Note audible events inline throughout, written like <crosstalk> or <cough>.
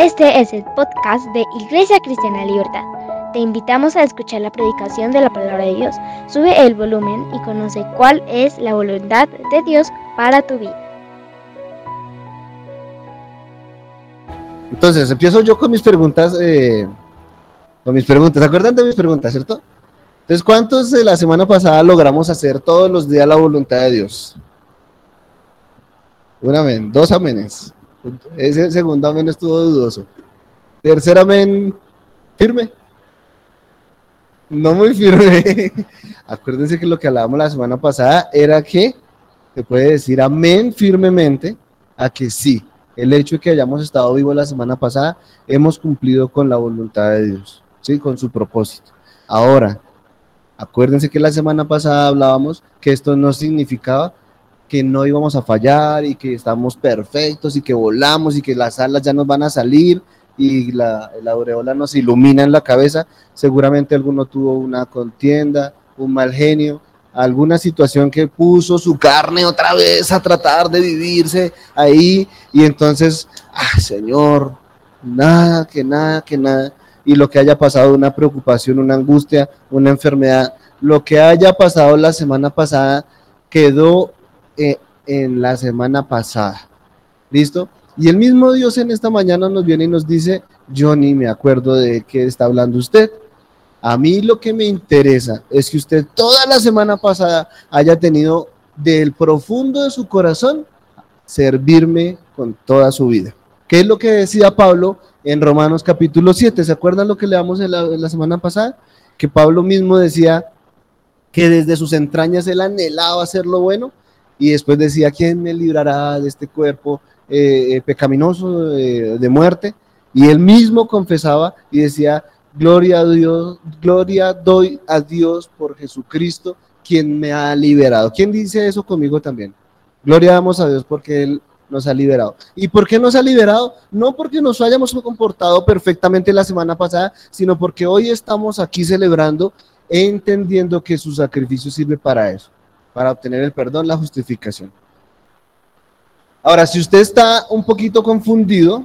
Este es el podcast de Iglesia Cristiana Libertad. Te invitamos a escuchar la predicación de la palabra de Dios. Sube el volumen y conoce cuál es la voluntad de Dios para tu vida. Entonces, empiezo yo con mis preguntas. Eh, con mis preguntas. ¿Se acuerdan de mis preguntas, cierto? Entonces, ¿cuántos de la semana pasada logramos hacer todos los días la voluntad de Dios? Un amén, dos amenes. Ese segundo amén estuvo dudoso. Tercer amén, firme. No muy firme. <laughs> Acuérdense que lo que hablábamos la semana pasada era que se puede decir amén firmemente a que sí, el hecho de que hayamos estado vivos la semana pasada, hemos cumplido con la voluntad de Dios, ¿sí? con su propósito. Ahora, acuérdense que la semana pasada hablábamos que esto no significaba que no íbamos a fallar y que estamos perfectos y que volamos y que las alas ya nos van a salir y la, la aureola nos ilumina en la cabeza. Seguramente alguno tuvo una contienda, un mal genio, alguna situación que puso su carne otra vez a tratar de vivirse ahí y entonces, ah, Señor, nada, que nada, que nada. Y lo que haya pasado, una preocupación, una angustia, una enfermedad, lo que haya pasado la semana pasada quedó eh, en la semana pasada. ¿Listo? Y el mismo Dios en esta mañana nos viene y nos dice, yo ni me acuerdo de qué está hablando usted. A mí lo que me interesa es que usted toda la semana pasada haya tenido del profundo de su corazón servirme con toda su vida. ¿Qué es lo que decía Pablo en Romanos capítulo 7? ¿Se acuerdan lo que leamos en la, en la semana pasada? Que Pablo mismo decía que desde sus entrañas él anhelaba hacer lo bueno y después decía, ¿quién me librará de este cuerpo eh, eh, pecaminoso de muerte? Y él mismo confesaba y decía, gloria a Dios, gloria doy a Dios por Jesucristo, quien me ha liberado. ¿Quién dice eso conmigo también? Gloria damos a Dios porque Él nos ha liberado. ¿Y por qué nos ha liberado? No porque nos hayamos comportado perfectamente la semana pasada, sino porque hoy estamos aquí celebrando, entendiendo que su sacrificio sirve para eso para obtener el perdón, la justificación. Ahora, si usted está un poquito confundido,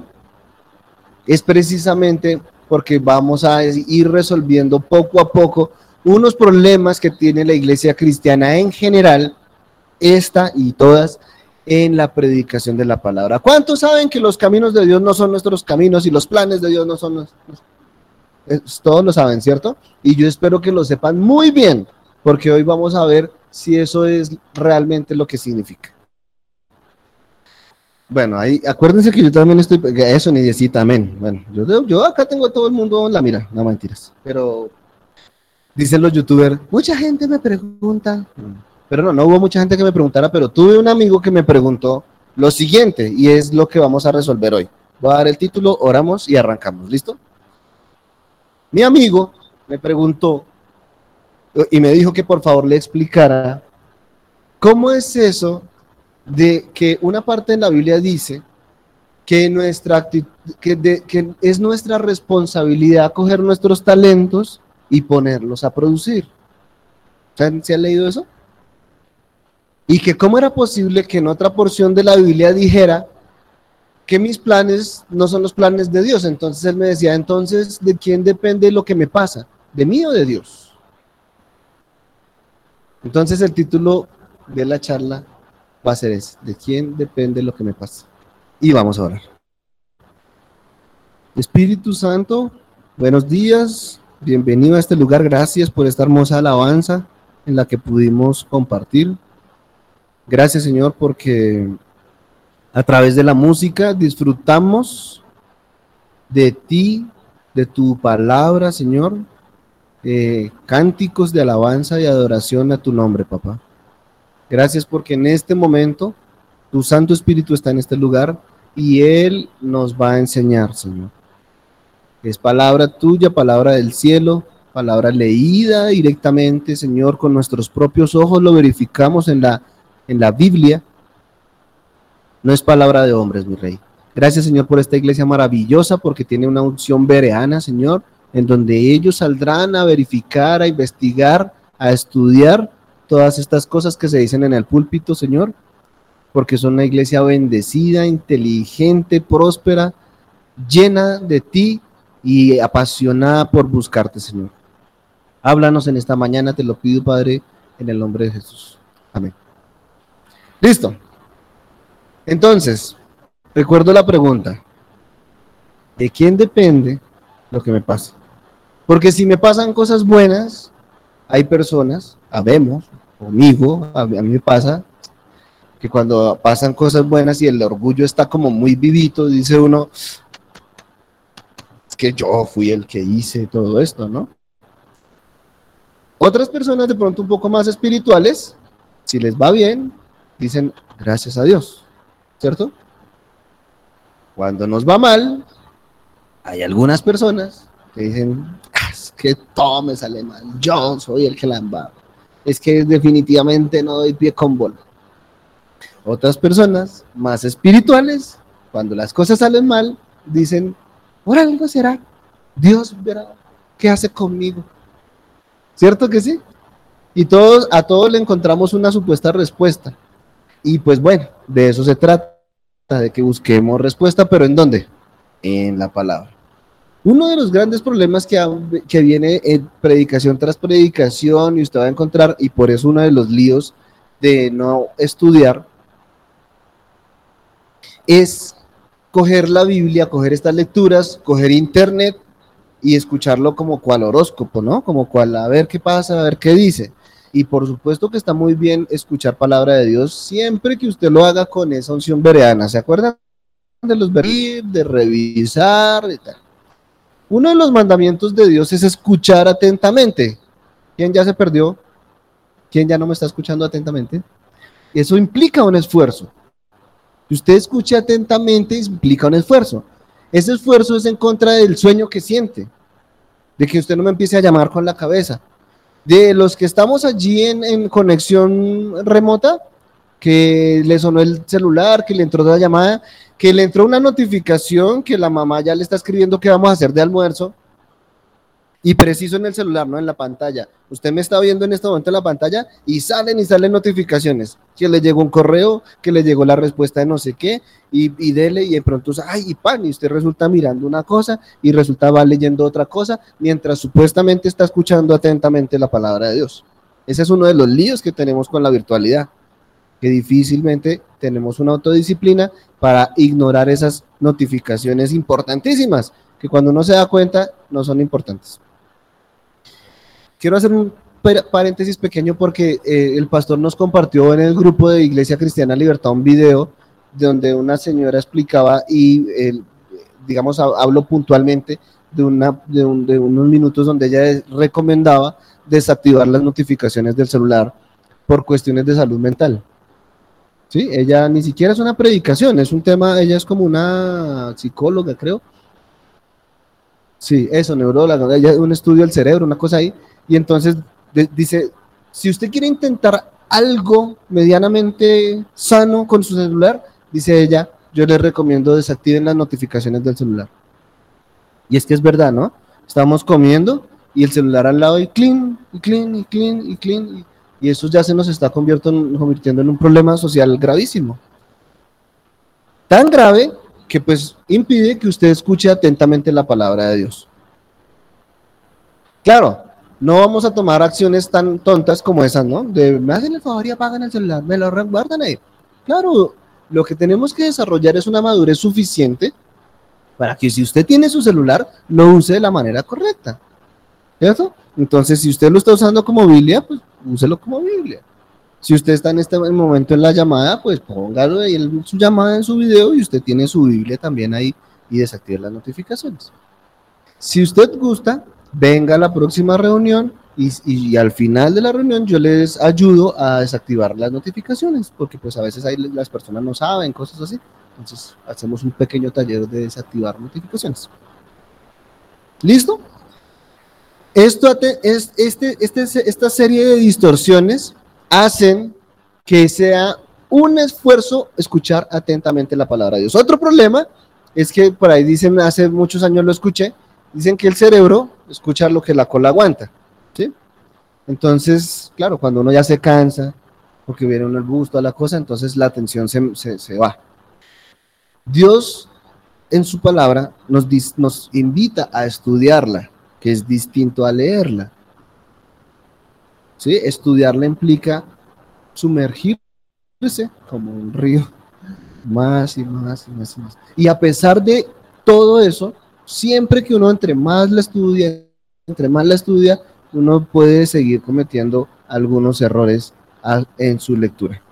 es precisamente porque vamos a ir resolviendo poco a poco unos problemas que tiene la iglesia cristiana en general, esta y todas, en la predicación de la palabra. ¿Cuántos saben que los caminos de Dios no son nuestros caminos y los planes de Dios no son nuestros? Todos lo saben, ¿cierto? Y yo espero que lo sepan muy bien, porque hoy vamos a ver si eso es realmente lo que significa. Bueno, ahí, acuérdense que yo también estoy, eso ni decir amén. Bueno, yo, yo acá tengo a todo el mundo en la mira, no mentiras. Pero dicen los youtubers, mucha gente me pregunta, pero no, no hubo mucha gente que me preguntara, pero tuve un amigo que me preguntó lo siguiente, y es lo que vamos a resolver hoy. Voy a dar el título, oramos y arrancamos, ¿listo? Mi amigo me preguntó y me dijo que por favor le explicara cómo es eso de que una parte en la Biblia dice que, nuestra que, que es nuestra responsabilidad coger nuestros talentos y ponerlos a producir. ¿Se han leído eso? Y que cómo era posible que en otra porción de la Biblia dijera que mis planes no son los planes de Dios. Entonces él me decía, entonces, ¿de quién depende lo que me pasa? ¿De mí o de Dios? Entonces el título de la charla va a ser ese, ¿de quién depende lo que me pasa? Y vamos a orar. Espíritu Santo, buenos días, bienvenido a este lugar, gracias por esta hermosa alabanza en la que pudimos compartir. Gracias Señor porque a través de la música disfrutamos de ti, de tu palabra, Señor, eh, cánticos de alabanza y adoración a tu nombre, papá. Gracias porque en este momento tu Santo Espíritu está en este lugar y Él nos va a enseñar, Señor. Es palabra tuya, palabra del cielo, palabra leída directamente, Señor, con nuestros propios ojos lo verificamos en la, en la Biblia. No es palabra de hombres, mi rey. Gracias, Señor, por esta iglesia maravillosa, porque tiene una unción vereana, Señor en donde ellos saldrán a verificar, a investigar, a estudiar todas estas cosas que se dicen en el púlpito, Señor, porque son una iglesia bendecida, inteligente, próspera, llena de ti y apasionada por buscarte, Señor. Háblanos en esta mañana, te lo pido, Padre, en el nombre de Jesús. Amén. Listo. Entonces, recuerdo la pregunta. ¿De quién depende lo que me pasa? Porque si me pasan cosas buenas, hay personas, habemos, conmigo, a mí, me pasa, que cuando pasan cosas buenas y el orgullo está como muy vivito, dice uno, es que yo fui el que hice todo esto, ¿no? Otras personas de pronto un poco más espirituales, si les va bien, dicen gracias a Dios, ¿cierto? Cuando nos va mal, hay algunas personas que dicen, es que todo me sale mal, yo soy el que la embarra. Es que definitivamente no doy pie con bola. Otras personas más espirituales, cuando las cosas salen mal, dicen, por algo será, Dios verá qué hace conmigo. ¿Cierto que sí? Y todos, a todos le encontramos una supuesta respuesta. Y pues bueno, de eso se trata, de que busquemos respuesta, pero ¿en dónde? En la palabra. Uno de los grandes problemas que, viene en predicación tras predicación, y usted va a encontrar, y por eso uno de los líos de no estudiar, es coger la Biblia, coger estas lecturas, coger internet y escucharlo como cual horóscopo, ¿no? Como cual a ver qué pasa, a ver qué dice. Y por supuesto que está muy bien escuchar palabra de Dios siempre que usted lo haga con esa unción vereana. ¿Se acuerdan de los ver de revisar y tal? Uno de los mandamientos de Dios es escuchar atentamente. ¿Quién ya se perdió? ¿Quién ya no me está escuchando atentamente? Eso implica un esfuerzo. Si usted escuche atentamente, implica un esfuerzo. Ese esfuerzo es en contra del sueño que siente de que usted no me empiece a llamar con la cabeza. De los que estamos allí en, conexión remota, que le sonó el celular, que le entró la llamada, que le entró una notificación que la mamá ya le está escribiendo que vamos a hacer de almuerzo, y preciso en el celular, no en la pantalla. Usted me está viendo en este momento en la pantalla y salen y salen notificaciones. Que le llegó un correo, que le llegó la respuesta de no sé qué, y, y dele, y de pronto, ay, y pan, y usted resulta mirando una cosa y resulta va leyendo otra cosa, mientras supuestamente está escuchando atentamente la palabra de Dios. Ese es uno de los líos que tenemos con la virtualidad, que difícilmente tenemos una autodisciplina para ignorar esas notificaciones importantísimas, que cuando uno se da cuenta no son importantes. Quiero hacer un paréntesis pequeño porque eh, el pastor nos compartió en el grupo de Iglesia Cristiana Libertad un video donde una señora explicaba y, digamos, hablo puntualmente de, una, de, unos minutos donde ella recomendaba desactivar las notificaciones del celular por cuestiones de salud mental. Sí, ella ni siquiera es una predicación, es un tema, ella es como una psicóloga, creo. Sí, eso, neuróloga, ella un estudio del cerebro, una cosa ahí, y entonces dice, si usted quiere intentar algo medianamente sano con su celular, dice ella, yo le recomiendo desactiven las notificaciones del celular. Y es que es verdad, ¿no? Estamos comiendo y el celular al lado y clean, y clean, y clean, y clean. Y, eso ya se nos está convirtiendo en un problema social gravísimo. Tan grave que pues impide que usted escuche atentamente la palabra de Dios. Claro, no vamos a tomar acciones tan tontas como esas, ¿no? De me hacen el favor y apagan el celular, me lo guardan ahí. Claro, lo que tenemos que desarrollar es una madurez suficiente para que si usted tiene su celular, lo use de la manera correcta. ¿Cierto? Entonces, si usted lo está usando como Biblia, pues úselo como Biblia. Si usted está en este momento en la llamada, pues póngalo ahí en su llamada en su video y usted tiene su Biblia también ahí y desactive las notificaciones. Si usted gusta, venga a la próxima reunión y, al final de la reunión yo les ayudo a desactivar las notificaciones, porque pues a veces ahí las personas no saben, cosas así. Entonces hacemos un pequeño taller de desactivar notificaciones. ¿Listo? Esto es, este, este, esta serie de distorsiones hacen que sea un esfuerzo escuchar atentamente la palabra de Dios. Otro problema es que por ahí dicen, hace muchos años lo escuché, dicen que el cerebro escucha lo que la cola aguanta, ¿sí? Entonces, claro, cuando uno ya se cansa, porque viene uno el busto a la cosa, entonces la atención se, se, va. Dios en su palabra nos, nos invita a estudiarla, es distinto a leerla. ¿Sí? Estudiarla implica sumergirse como un río, más y más y más y más. Y a pesar de todo eso, siempre que uno entre más la estudia, entre más la estudia, uno puede seguir cometiendo algunos errores en su lectura.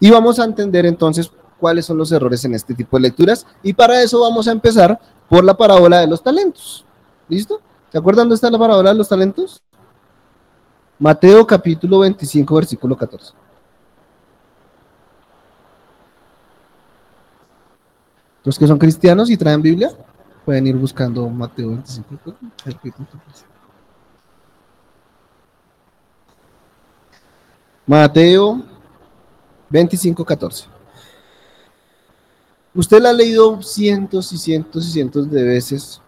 Y vamos a entender entonces cuáles son los errores en este tipo de lecturas. Y para eso vamos a empezar por la parábola de los talentos. ¿Listo? ¿Se acuerdan dónde está la parábola de los talentos? Mateo capítulo 25, versículo 14. Los que son cristianos y traen Biblia, pueden ir buscando Mateo 25. Mateo 25, 14. Usted la ha leído cientos y cientos y cientos de veces.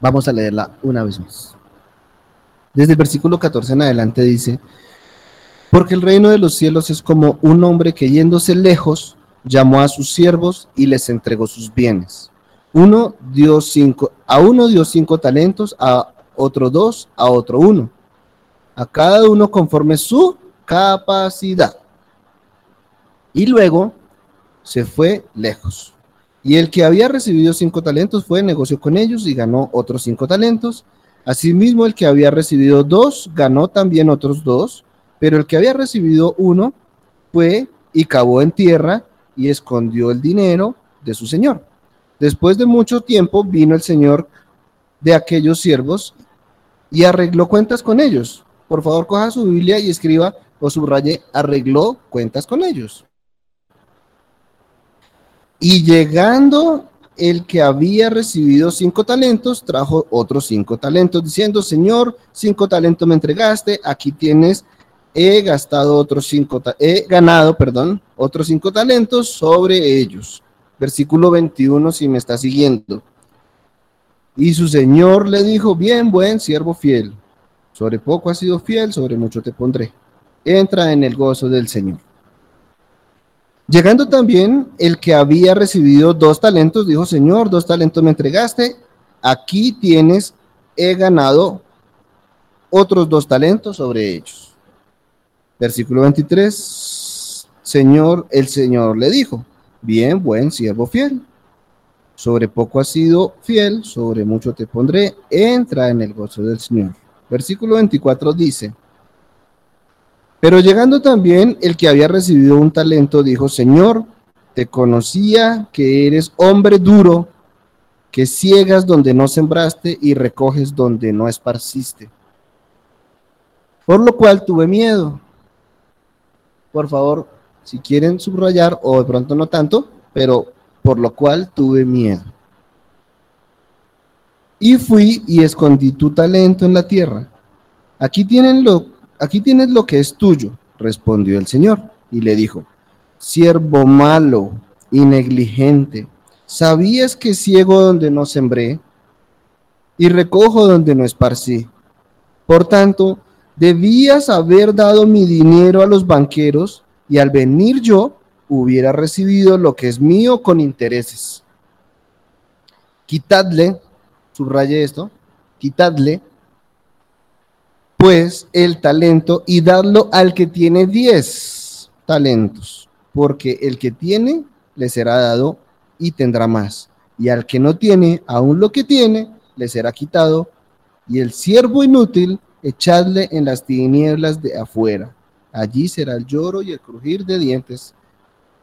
Vamos a leerla una vez más. Desde el versículo 14 en adelante dice, porque el reino de los cielos es como un hombre que yéndose lejos llamó a sus siervos y les entregó sus bienes. Uno dio cinco, a uno dio cinco talentos, a otro dos, a otro uno. A cada uno conforme su capacidad. Y luego se fue lejos. Y el que había recibido cinco talentos fue, negoció con ellos y ganó otros cinco talentos. Asimismo, el que había recibido dos ganó también otros dos, pero el que había recibido uno fue y cavó en tierra y escondió el dinero de su señor. Después de mucho tiempo vino el señor de aquellos siervos y arregló cuentas con ellos. Por favor, coja su Biblia y escriba o subraye, arregló cuentas con ellos. Y llegando el que había recibido cinco talentos, trajo otros cinco talentos, diciendo, Señor, cinco talentos me entregaste, aquí tienes he gastado otros cinco, he ganado, perdón, otros cinco talentos sobre ellos. Versículo 21, si me está siguiendo. Y su señor le dijo, bien, buen siervo fiel, sobre poco has sido fiel, sobre mucho te pondré. Entra en el gozo del Señor. Llegando también el que había recibido dos talentos, dijo, Señor, dos talentos me entregaste, aquí tienes, he ganado otros dos talentos sobre ellos. Versículo 23, Señor, el Señor le dijo, bien, buen siervo fiel, sobre poco has sido fiel, sobre mucho te pondré, entra en el gozo del Señor. Versículo 24 dice, pero llegando también el que había recibido un talento, dijo, Señor, te conocía que eres hombre duro, que ciegas donde no sembraste y recoges donde no esparciste. Por lo cual tuve miedo por favor, si quieren subrayar, o de pronto no tanto, pero por lo cual tuve miedo. Y fui y escondí tu talento en la tierra. Aquí, tienen lo, aquí tienes lo que es tuyo, respondió el Señor, y le dijo, siervo malo y negligente, ¿sabías que ciego donde no sembré y recojo donde no esparcí? Por tanto, Debías haber dado mi dinero a los banqueros y al venir yo hubiera recibido lo que es mío con intereses. Quitadle, subraye esto, quitadle pues el talento y dadlo al que tiene diez talentos, porque el que tiene le será dado y tendrá más, y al que no tiene, aún lo que tiene, le será quitado, y el siervo inútil echadle en las tinieblas de afuera. Allí será el lloro y el crujir de dientes.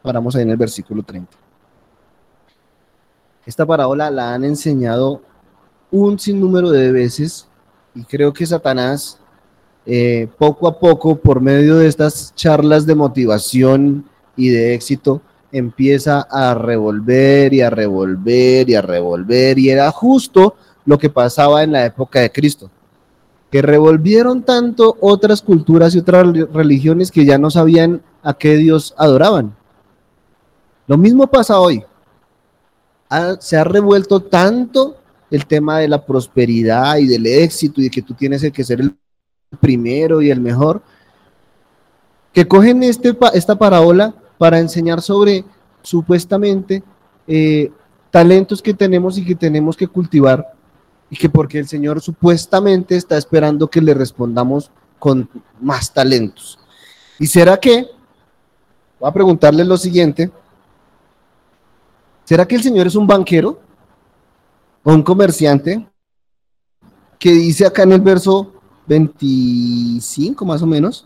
Paramos ahí en el versículo 30. Esta parábola la han enseñado un sinnúmero de veces y creo que Satanás eh, poco a poco por medio de estas charlas de motivación y de éxito empieza a revolver y a revolver y a revolver y era justo lo que pasaba en la época de Cristo que revolvieron tanto otras culturas y otras religiones que ya no sabían a qué Dios adoraban. Lo mismo pasa hoy. se ha revuelto tanto el tema de la prosperidad y del éxito y de que tú tienes que ser el primero y el mejor, que cogen este, esta parábola para enseñar sobre supuestamente eh, talentos que tenemos y que tenemos que cultivar y que porque el Señor supuestamente está esperando que le respondamos con más talentos. ¿Y será que? Voy a preguntarle lo siguiente. ¿Será que el Señor es un banquero o un comerciante que dice acá en el verso 25 más o menos,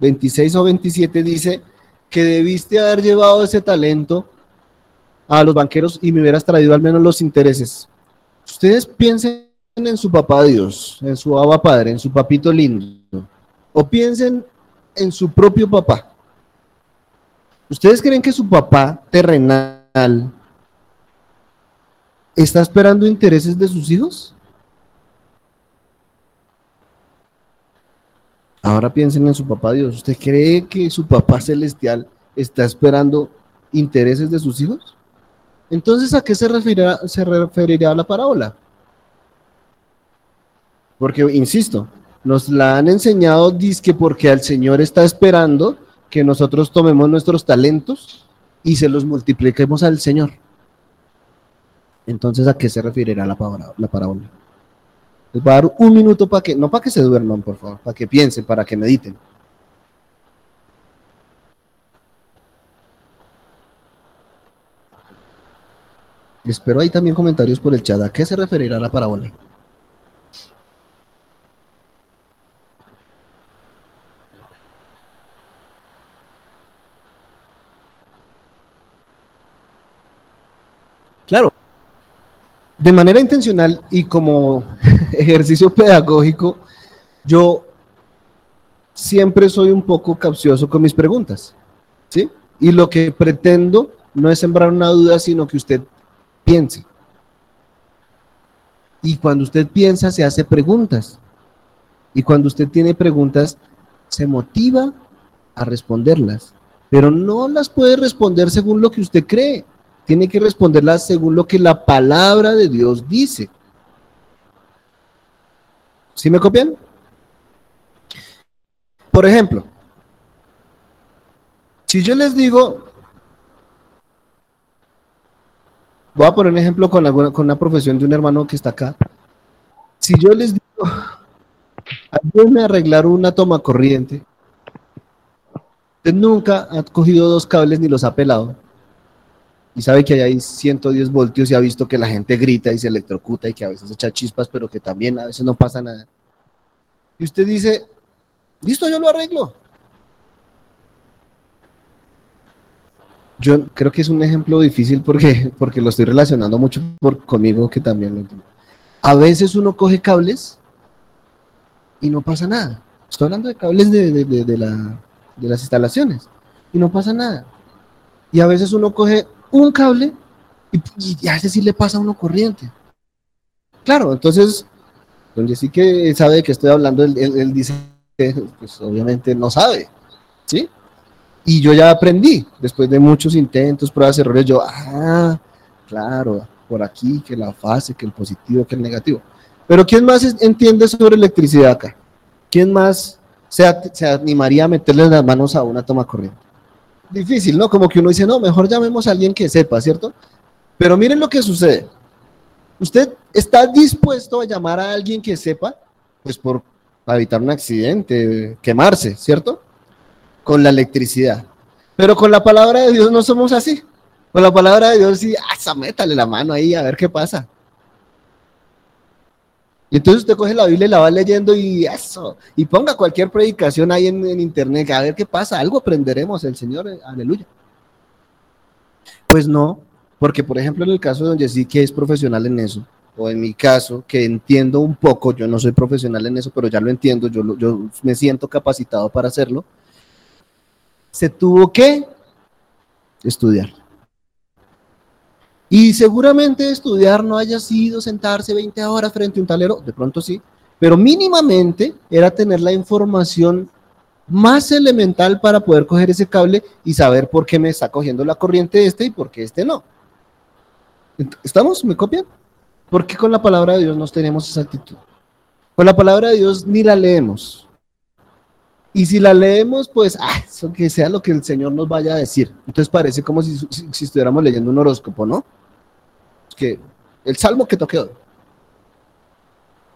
26 o 27 dice que debiste haber llevado ese talento a los banqueros y me hubieras traído al menos los intereses. Ustedes piensen en su papá Dios, en su abba padre, en su papito lindo, o piensen en su propio papá. ¿Ustedes creen que su papá terrenal está esperando intereses de sus hijos? Ahora piensen en su papá Dios. ¿Usted cree que su papá celestial está esperando intereses de sus hijos? Entonces, ¿a qué se referirá, se la parábola? Porque, insisto, nos la han enseñado, dice porque el Señor está esperando que nosotros tomemos nuestros talentos y se los multipliquemos al Señor. Entonces, ¿a qué se referirá la parábola? Les voy a dar un minuto para que, no para que se duerman, por favor, para que piensen, para que mediten. Espero ahí también comentarios por el chat. ¿A qué se referirá la parábola? Claro, de manera intencional y como <laughs> ejercicio pedagógico, yo siempre soy un poco capcioso con mis preguntas, ¿sí? Y lo que pretendo no es sembrar una duda, sino que usted piense. Y cuando usted piensa, se hace preguntas. Y cuando usted tiene preguntas, se motiva a responderlas. Pero no las puede responder según lo que usted cree. Tiene que responderlas según lo que la palabra de Dios dice. ¿Sí me copian? Por ejemplo, si yo les digo, Voy a poner un ejemplo con, con una profesión de un hermano que está acá. Si yo les digo, ayúdenme a arreglar una toma corriente, usted nunca ha cogido dos cables ni los ha pelado. Y sabe que hay 110 voltios y ha visto que la gente grita y se electrocuta y que a veces echa chispas, pero que también a veces no pasa nada. Y usted dice, listo, yo lo arreglo. Yo creo que es un ejemplo difícil porque, porque lo estoy relacionando mucho conmigo que también lo entiendo. A veces uno coge cables y no pasa nada. Estoy hablando de cables de, de, la, de las instalaciones y no pasa nada. Y a veces uno coge un cable y, a ese sí le pasa a uno corriente. Claro, entonces, donde sí que sabe de que estoy hablando, él, él dice que pues, obviamente no sabe, ¿sí? Y yo ya aprendí, después de muchos intentos, pruebas, errores, yo, ah, claro, por aquí, que la fase, que el positivo, que el negativo. Pero ¿quién más entiende sobre electricidad acá? ¿Quién más se, se animaría a meterle las manos a una toma corriente? Difícil, ¿no? Como que uno dice, no, mejor llamemos a alguien que sepa, ¿cierto? Pero miren lo que sucede. Usted está dispuesto a llamar a alguien que sepa, pues por evitar un accidente, quemarse, ¿cierto? con la electricidad. Pero con la palabra de Dios no somos así. Con la palabra de Dios sí, ah, métale la mano ahí a ver qué pasa. Y entonces usted coge la Biblia y la va leyendo y eso, y ponga cualquier predicación ahí en, internet, a ver qué pasa, algo aprenderemos el Señor, eh, aleluya. Pues no, porque por ejemplo en el caso de donde sí que es profesional en eso, o en mi caso, que entiendo un poco, yo no soy profesional en eso, pero ya lo entiendo, yo, yo me siento capacitado para hacerlo, se tuvo que estudiar. Y seguramente estudiar no haya sido sentarse 20 horas frente a un talero, de pronto sí, pero mínimamente era tener la información más elemental para poder coger ese cable y saber por qué me está cogiendo la corriente este y por qué este no. ¿Estamos? ¿Me copian? Porque con la palabra de Dios no tenemos esa actitud. Con la palabra de Dios ni la leemos. Y si la leemos, pues, ah, eso que sea lo que el Señor nos vaya a decir. Entonces parece como si, si estuviéramos leyendo un horóscopo, ¿no? Que el salmo que toque hoy.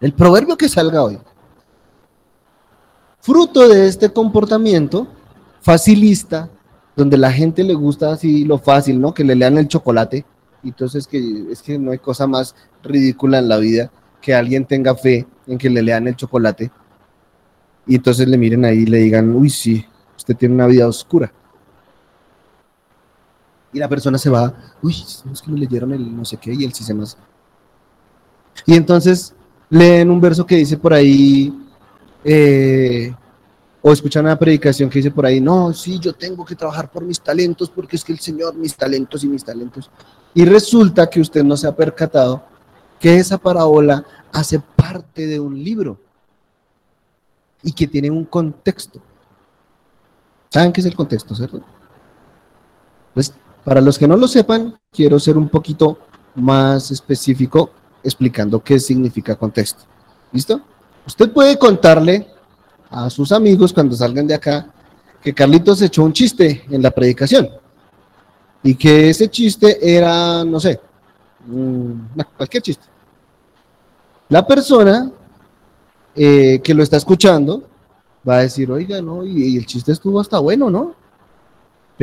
El proverbio que salga hoy. Fruto de este comportamiento facilista, donde la gente le gusta así lo fácil, ¿no? Que le lean el chocolate. Entonces que es que no hay cosa más ridícula en la vida que alguien tenga fe en que le lean el chocolate y entonces le miren ahí y le digan, uy, sí, usted tiene una vida oscura. Y la persona se va, uy, es que me leyeron el no sé qué y el más. Y entonces leen un verso que dice por ahí, eh, o escuchan una predicación que dice por ahí, no, sí, yo tengo que trabajar por mis talentos porque es que el Señor, mis talentos y mis talentos. Y resulta que usted no se ha percatado que esa parábola hace parte de un libro y que tiene un contexto. ¿Saben qué es el contexto, cierto? Pues para los que no lo sepan, quiero ser un poquito más específico explicando qué significa contexto. ¿Listo? Usted puede contarle a sus amigos cuando salgan de acá que Carlitos echó un chiste en la predicación y que ese chiste era, no sé, cualquier chiste. La persona eh, que lo está escuchando va a decir, oiga, no, y, el chiste estuvo hasta bueno, ¿no?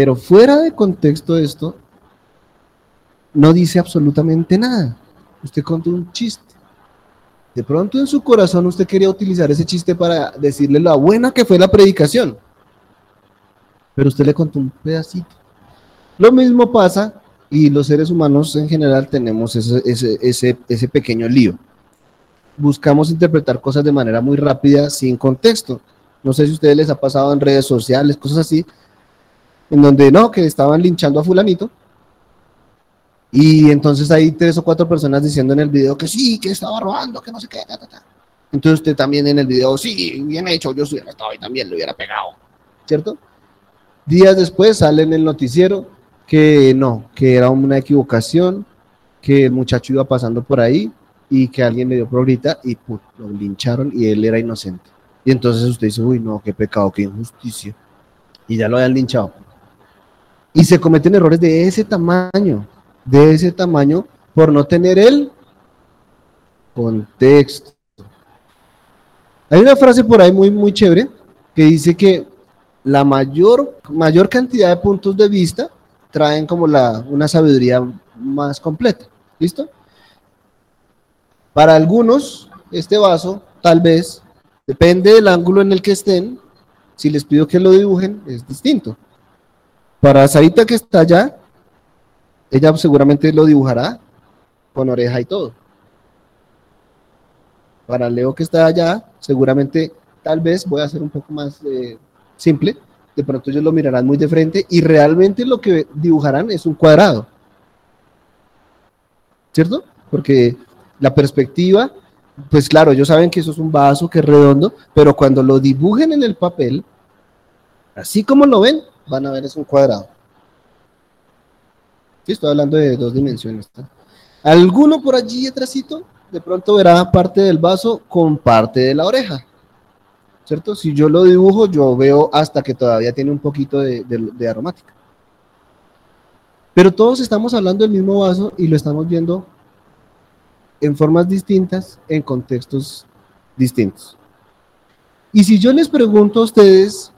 Pero fuera de contexto esto, no dice absolutamente nada. Usted contó un chiste. De pronto en su corazón usted quería utilizar ese chiste para decirle lo buena que fue la predicación. Pero usted le contó un pedacito. Lo mismo pasa y los seres humanos en general tenemos ese, ese, ese pequeño lío buscamos interpretar cosas de manera muy rápida sin contexto. No sé si a ustedes les ha pasado en redes sociales, cosas así, en donde no, que estaban linchando a fulanito. Y entonces hay tres o cuatro personas diciendo en el video que sí, que estaba robando, que no sé qué. Entonces usted también en el video, sí, bien hecho, yo soy arrestado y también lo hubiera pegado. ¿Cierto? Días después sale en el noticiero que no, que era una equivocación, que el muchacho iba pasando por ahí y que alguien le dio progrita y lo lincharon y él era inocente. Y entonces usted dice, uy, no, qué pecado, qué injusticia. Y ya lo habían linchado. Y se cometen errores de ese tamaño, de ese tamaño, por no tener el contexto. Hay una frase por ahí muy, muy chévere que dice que la mayor, mayor cantidad de puntos de vista traen como la, una sabiduría más completa. ¿Listo? Para algunos, este vaso, tal vez, depende del ángulo en el que estén, si les pido que lo dibujen, es distinto. Para Sarita que está allá, ella seguramente lo dibujará con oreja y todo. Para Leo que está allá, seguramente, tal vez voy a hacer un poco más eh, simple. De pronto ellos lo mirarán muy de frente y realmente lo que dibujarán es un cuadrado. ¿Cierto? Porque la perspectiva, pues claro, ellos saben que eso es un vaso que es redondo, pero cuando lo dibujen en el papel, así como lo ven, van a ver es un cuadrado. Sí, estoy hablando de dos dimensiones. Alguno por allí atrásito, de pronto verá parte del vaso con parte de la oreja. ¿Cierto? Si yo lo dibujo, yo veo hasta que todavía tiene un poquito de, de aromática. Pero todos estamos hablando del mismo vaso y lo estamos viendo en formas distintas, en contextos distintos. Y si yo les pregunto a ustedes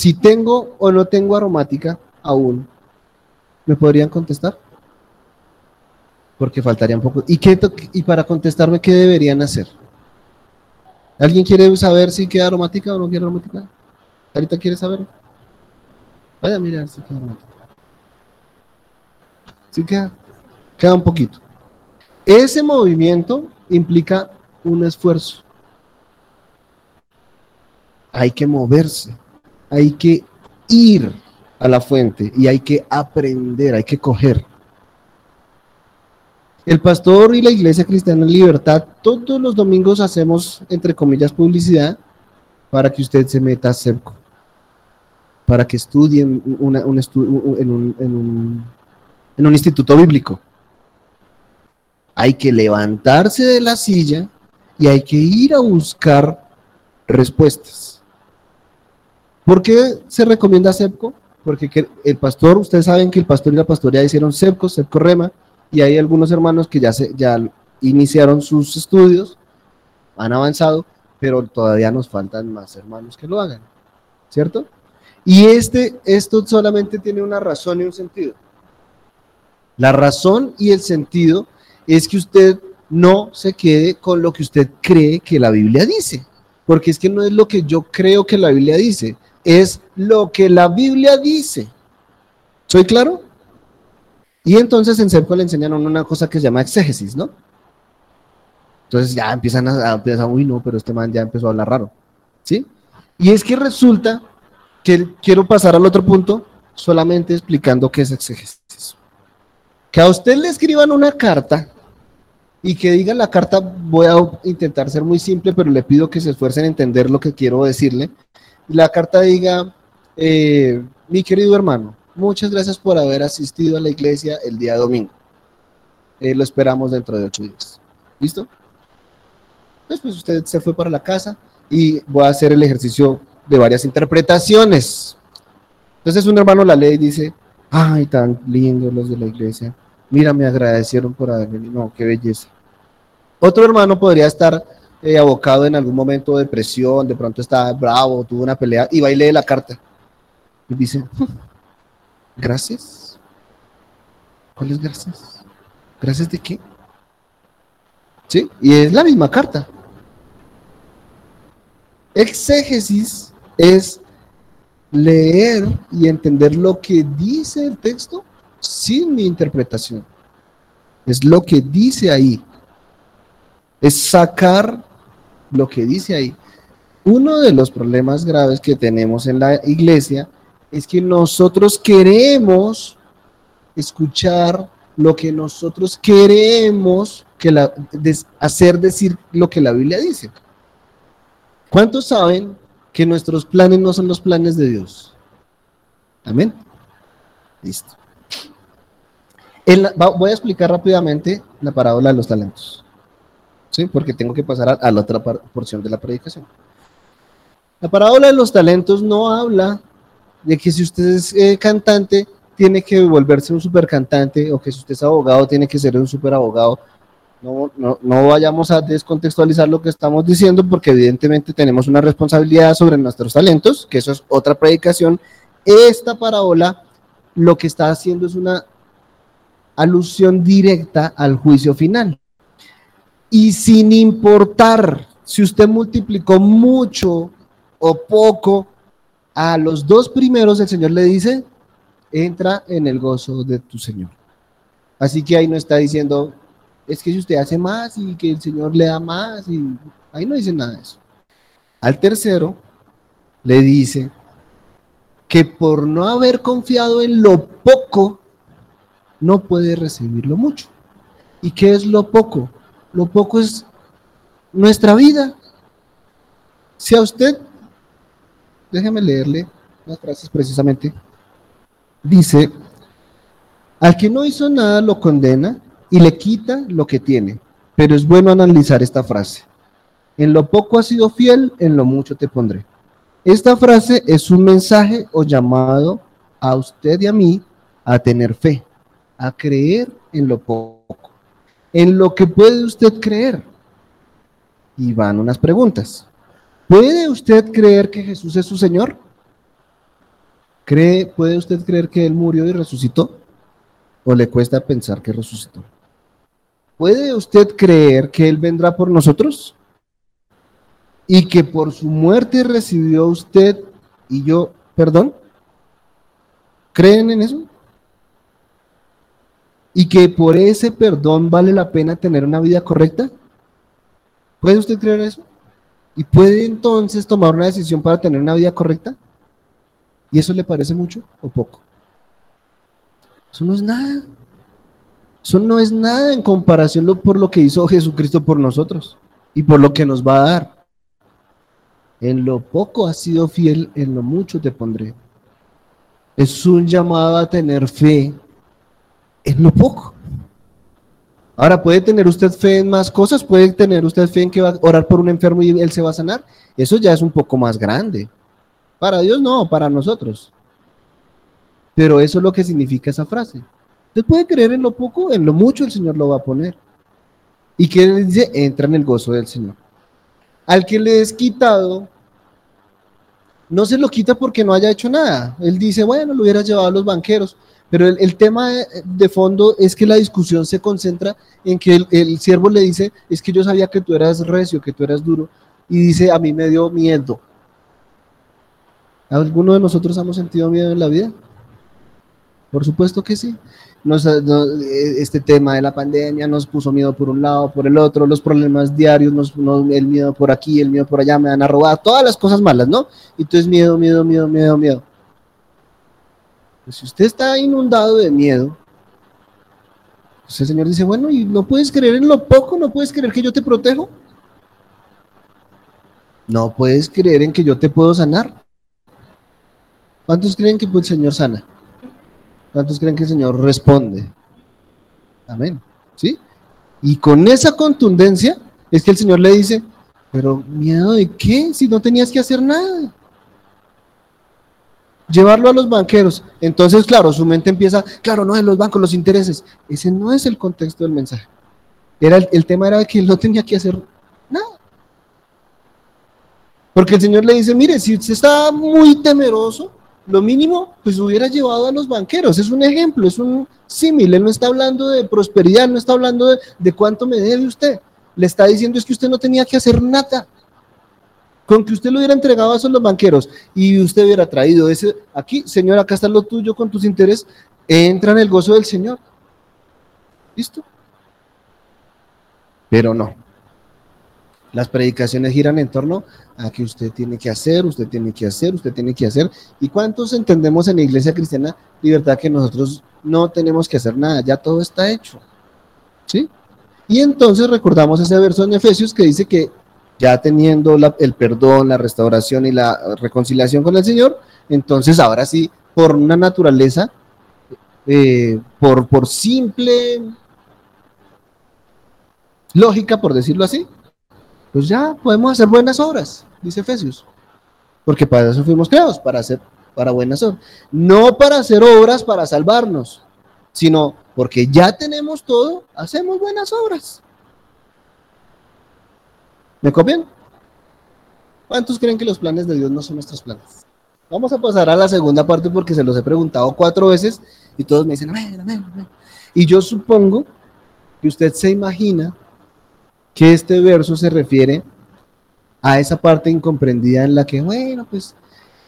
si tengo o no tengo aromática aún, ¿me podrían contestar? Porque faltaría un poco. ¿Y, para contestarme, qué deberían hacer? ¿Alguien quiere saber si queda aromática o no queda aromática? ¿Ahorita quiere saber? Vaya a mirar si queda aromática. Sí queda. Queda un poquito. Ese movimiento implica un esfuerzo. Hay que moverse, hay que ir a la fuente y hay que aprender, hay que coger. El pastor y la iglesia cristiana en libertad, todos los domingos hacemos, entre comillas, publicidad para que usted se meta a cerco, para que estudie en un instituto bíblico hay que levantarse de la silla y hay que ir a buscar respuestas. ¿Por qué se recomienda SEPCO? Porque el pastor, ustedes saben que el pastor y la pastoría hicieron SEPCO, SEPCO Rema, y hay algunos hermanos que ya, ya iniciaron sus estudios, han avanzado, pero todavía nos faltan más hermanos que lo hagan, ¿cierto? Y este, esto solamente tiene una razón y un sentido. La razón y el sentido es que usted no se quede con lo que usted cree que la Biblia dice, porque es que no es lo que yo creo que la Biblia dice, es lo que la Biblia dice. ¿Soy claro? Y entonces en CEPCO le enseñan una cosa que se llama exégesis, ¿no? Entonces ya empiezan a, a uy, no, pero este man ya empezó a hablar raro, ¿sí? Y es que resulta que quiero pasar al otro punto solamente explicando qué es exégesis. Que a usted le escriban una carta y que diga la carta, voy a intentar ser muy simple, pero le pido que se esfuercen en entender lo que quiero decirle. La carta diga, eh, mi querido hermano, muchas gracias por haber asistido a la iglesia el día domingo. Eh, lo esperamos dentro de ocho días. ¿Listo? Después usted se fue para la casa y voy a hacer el ejercicio de varias interpretaciones. Entonces un hermano la lee y dice, ay, tan lindos los de la iglesia. Mira, me agradecieron por haber venido. No, qué belleza. Otro hermano podría estar eh, abocado en algún momento de depresión, de pronto está bravo, tuvo una pelea y va y lee la carta. Y dice, gracias. ¿Cuáles gracias? ¿Gracias de qué? ¿Sí? Y es la misma carta. Exégesis es leer y entender lo que dice el texto sin mi interpretación. Es lo que dice ahí. Es sacar lo que dice ahí. Uno de los problemas graves que tenemos en la iglesia es que nosotros queremos escuchar lo que nosotros queremos que la, hacer decir lo que la Biblia dice. ¿Cuántos saben que nuestros planes no son los planes de Dios? Amén. Listo. voy a explicar rápidamente la parábola de los talentos. ¿Sí? Porque tengo que pasar a, la otra porción de la predicación. La parábola de los talentos no habla de que si usted es eh, cantante, tiene que volverse un super cantante, o que si usted es abogado, tiene que ser un super abogado. No, no, no, vayamos a descontextualizar lo que estamos diciendo porque evidentemente tenemos una responsabilidad sobre nuestros talentos, que eso es otra predicación. Esta parábola lo que está haciendo es una alusión directa al juicio final. Y sin importar si usted multiplicó mucho o poco, a los dos primeros el Señor le dice, entra en el gozo de tu Señor. Así que ahí no está diciendo, es que si usted hace más y que el Señor le da más, y ahí no dice nada de eso. Al tercero le dice que por no haber confiado en lo poco, no puede recibir lo mucho. ¿Y qué es lo poco? Lo poco es nuestra vida. Si a usted, déjeme leerle las frases precisamente, dice, al que no hizo nada lo condena y le quita lo que tiene. Pero es bueno analizar esta frase. En lo poco has sido fiel, en lo mucho te pondré. Esta frase es un mensaje o llamado a usted y a mí a tener fe, a creer en lo poco, en lo que puede usted creer. Y van unas preguntas. ¿Puede usted creer que Jesús es su Señor? ¿Cree, ¿Puede usted creer que Él murió y resucitó? ¿O le cuesta pensar que resucitó? ¿Puede usted creer que Él vendrá por nosotros? Y que por su muerte recibió usted y yo perdón. ¿Creen en eso? Y que por ese perdón vale la pena tener una vida correcta. ¿Puede usted creer eso? ¿Y puede entonces tomar una decisión para tener una vida correcta? ¿Y eso le parece mucho o poco? Eso no es nada. Eso no es nada en comparación por lo que hizo Jesucristo por nosotros y por lo que nos va a dar. En lo poco has sido fiel, en lo mucho te pondré. Es un llamado a tener fe en lo poco. Ahora, ¿puede tener usted fe en más cosas? ¿Puede tener usted fe en que va a orar por un enfermo y él se va a sanar? Eso ya es un poco más grande. Para Dios no, para nosotros. Pero eso es lo que significa esa frase. Usted puede creer en lo poco, en lo mucho el Señor lo va a poner. ¿Y que dice? Entra en el gozo del Señor. Al que le es quitado, no se lo quita porque no haya hecho nada. Él dice, bueno, lo hubiera llevado a los banqueros. Pero el, tema de, fondo es que la discusión se concentra en que el, siervo le dice, es que yo sabía que tú eras recio, que tú eras duro, y dice, a mí me dio miedo. ¿Alguno de nosotros hemos sentido miedo en la vida? Por supuesto que sí. este tema de la pandemia nos puso miedo por un lado, por el otro, los problemas diarios, nos, el miedo por aquí, el miedo por allá, me van a robar, todas las cosas malas, ¿no? Y entonces miedo, miedo, miedo, miedo, miedo. Pues si usted está inundado de miedo, pues el Señor dice, bueno, ¿y no puedes creer en lo poco? ¿No puedes creer que yo te protejo? ¿No puedes creer en que yo te puedo sanar? ¿Cuántos creen que el Señor sana? ¿Cuántos creen que el Señor responde? Amén. ¿Sí? Y con esa contundencia es que el Señor le dice, pero miedo de qué si no tenías que hacer nada llevarlo a los banqueros. Entonces, claro, su mente empieza, claro, no, en los bancos, los intereses. Ese no es el contexto del mensaje. Era el, tema era que él no tenía que hacer nada. Porque el Señor le dice, mire, si usted está muy temeroso, lo mínimo, pues hubiera llevado a los banqueros. Es un ejemplo, es un símil. Él no está hablando de prosperidad, no está hablando de, de cuánto me debe usted. Le está diciendo es que usted no tenía que hacer nada. Con que usted lo hubiera entregado a esos los banqueros y usted hubiera traído ese, aquí, Señor, acá está lo tuyo con tus intereses, entra en el gozo del Señor. ¿Listo? Pero no. Las predicaciones giran en torno a que usted tiene que hacer, usted tiene que hacer, usted tiene que hacer. ¿Y cuántos entendemos en la iglesia cristiana libertad que nosotros no tenemos que hacer nada? Ya todo está hecho. ¿Sí? Y entonces recordamos ese verso en Efesios que dice que ya teniendo el perdón, la restauración y la reconciliación con el Señor, entonces ahora sí, por una naturaleza, eh, por, por simple lógica, por decirlo así, pues ya podemos hacer buenas obras, dice Efesios. Porque para eso fuimos creados, para hacer para buenas obras. No para hacer obras para salvarnos, sino porque ya tenemos todo, hacemos buenas obras. ¿Me copian? ¿Cuántos creen que los planes de Dios no son nuestros planes? Vamos a pasar a la segunda parte porque se los he preguntado cuatro veces y todos me dicen, amén, amén, amén. Y yo supongo que usted se imagina que este verso se refiere a esa parte incomprendida en la que, bueno, pues,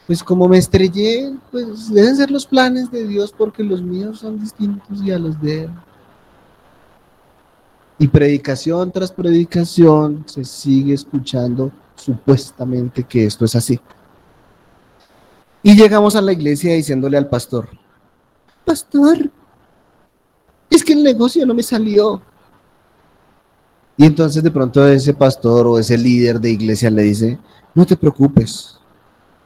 pues como me estrellé, pues deben ser los planes de Dios porque los míos son distintos y a los de Él. Y predicación tras predicación se sigue escuchando supuestamente que esto es así. Y llegamos a la iglesia diciéndole al pastor, pastor, es que el negocio no me salió. Y entonces de pronto ese pastor o ese líder de iglesia le dice, no te preocupes,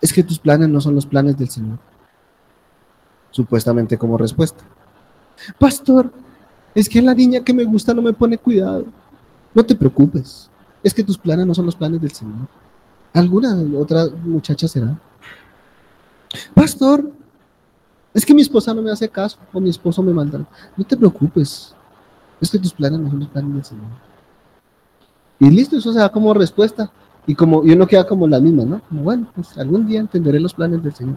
es que tus planes no son los planes del Señor. Supuestamente como respuesta. Pastor, es que la niña que me gusta no me pone cuidado. No te preocupes. Es que tus planes no son los planes del Señor. Alguna otra muchacha será. Pastor, es que mi esposa no me hace caso o mi esposo me manda. No te preocupes. Es que tus planes no son los planes del Señor. Y listo, eso se da como respuesta. Y como y uno queda como la misma, ¿no? Como, bueno, pues algún día entenderé los planes del Señor.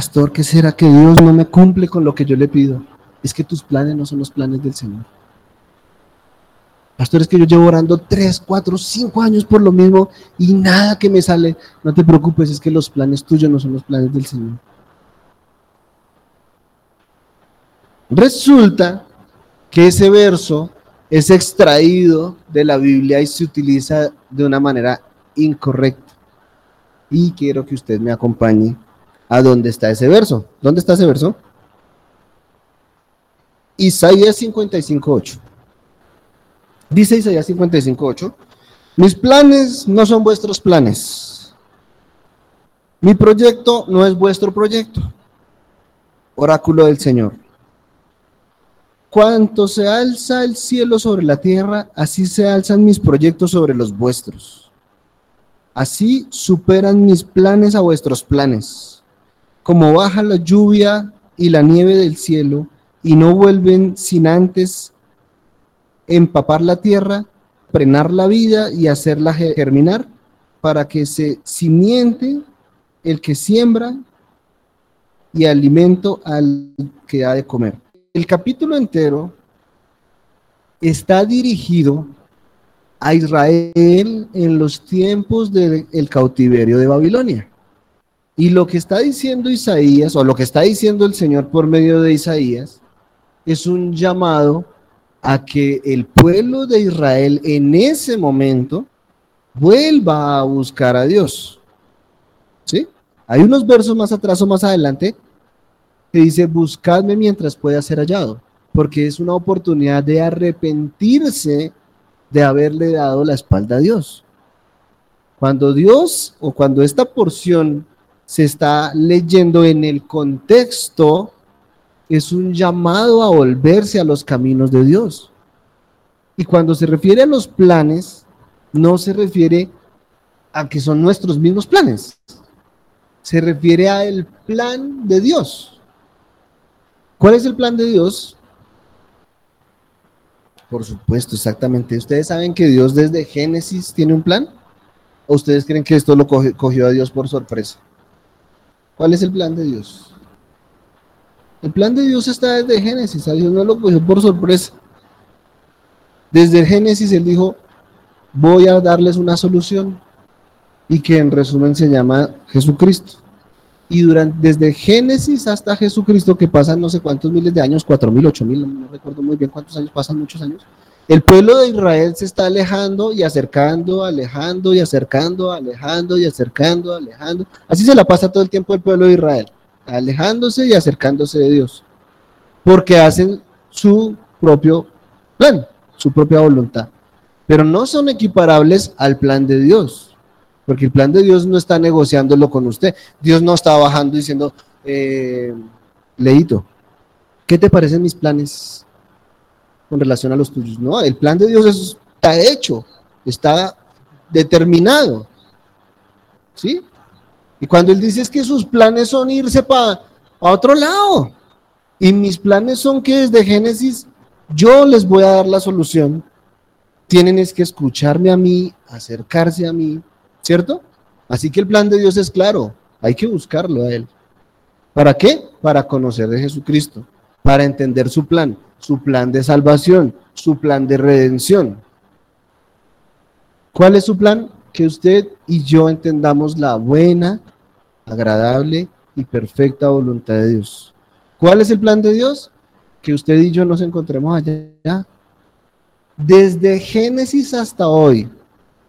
Pastor, ¿qué será que Dios no me cumple con lo que yo le pido? Es que tus planes no son los planes del Señor. Pastor, es que yo llevo orando tres, cuatro, cinco años por lo mismo y nada que me sale. No te preocupes, es que los planes tuyos no son los planes del Señor. Resulta que ese verso es extraído de la Biblia y se utiliza de una manera incorrecta. Y quiero que usted me acompañe a dónde está ese verso. ¿Dónde está ese verso? Isaías 55.8. Dice Isaías 55.8, mis planes no son vuestros planes. Mi proyecto no es vuestro proyecto. Oráculo del Señor. Cuanto se alza el cielo sobre la tierra, así se alzan mis proyectos sobre los vuestros. Así superan mis planes a vuestros planes. Como baja la lluvia y la nieve del cielo y no vuelven sin antes empapar la tierra, frenar la vida y hacerla germinar para que se simiente el que siembra y alimento al que ha de comer. El capítulo entero está dirigido a Israel en los tiempos del cautiverio de Babilonia. Y lo que está diciendo Isaías, o lo que está diciendo el Señor por medio de Isaías, es un llamado a que el pueblo de Israel en ese momento vuelva a buscar a Dios. ¿Sí? Hay unos versos más atrás o más adelante que dice, buscadme mientras pueda ser hallado, porque es una oportunidad de arrepentirse de haberle dado la espalda a Dios. Cuando Dios o cuando esta porción se está leyendo en el contexto, es un llamado a volverse a los caminos de Dios. Y cuando se refiere a los planes, no se refiere a que son nuestros mismos planes. Se refiere a el plan de Dios. ¿Cuál es el plan de Dios? Por supuesto, exactamente. ¿Ustedes saben que Dios desde Génesis tiene un plan? ¿O ustedes creen que esto lo cogió a Dios por sorpresa? ¿Cuál es el plan de Dios? El plan de Dios está desde Génesis. A Dios no lo cogió por sorpresa. Desde Génesis Él dijo, voy a darles una solución. Y que en resumen se llama Jesucristo y durante, desde Génesis hasta Jesucristo, que pasan no sé cuántos miles de años, cuatro mil, ocho mil, no recuerdo muy bien cuántos años, pasan muchos años, el pueblo de Israel se está alejando y acercando, alejando y acercando, alejando y acercando, alejando. Así se la pasa todo el tiempo el pueblo de Israel, alejándose y acercándose de Dios, porque hacen su propio plan, su propia voluntad, pero no son equiparables al plan de Dios. Porque el plan de Dios no está negociándolo con usted. Dios no está bajando diciendo, eh, Leito, ¿qué te parecen mis planes con relación a los tuyos? No, el plan de Dios está hecho, está determinado. ¿Sí? Y cuando Él dice es que sus planes son irse para otro lado. Y mis planes son que desde Génesis yo les voy a dar la solución. Tienen es que escucharme a mí, acercarse a mí, ¿cierto? Así que el plan de Dios es claro, hay que buscarlo a Él. ¿Para qué? Para conocer de Jesucristo, para entender su plan, su plan de salvación, su plan de redención. ¿Cuál es su plan? Que usted y yo entendamos la buena, agradable y perfecta voluntad de Dios. ¿Cuál es el plan de Dios? Que usted y yo nos encontremos allá. Desde Génesis hasta hoy,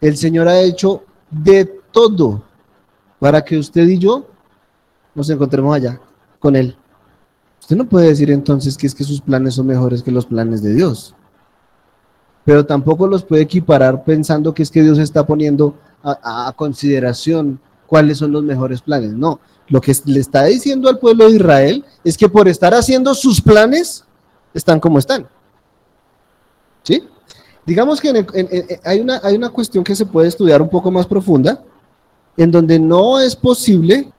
el Señor ha hecho de todo para que usted y yo nos encontremos allá con Él. Usted no puede decir entonces que es que sus planes son mejores que los planes de Dios, pero tampoco los puede equiparar pensando que es que Dios está poniendo a, consideración cuáles son los mejores planes. No, lo que le está diciendo al pueblo de Israel es que por estar haciendo sus planes, están como están. ¿Sí? Digamos que hay, una, hay una cuestión que se puede estudiar un poco más profunda, en donde no es posible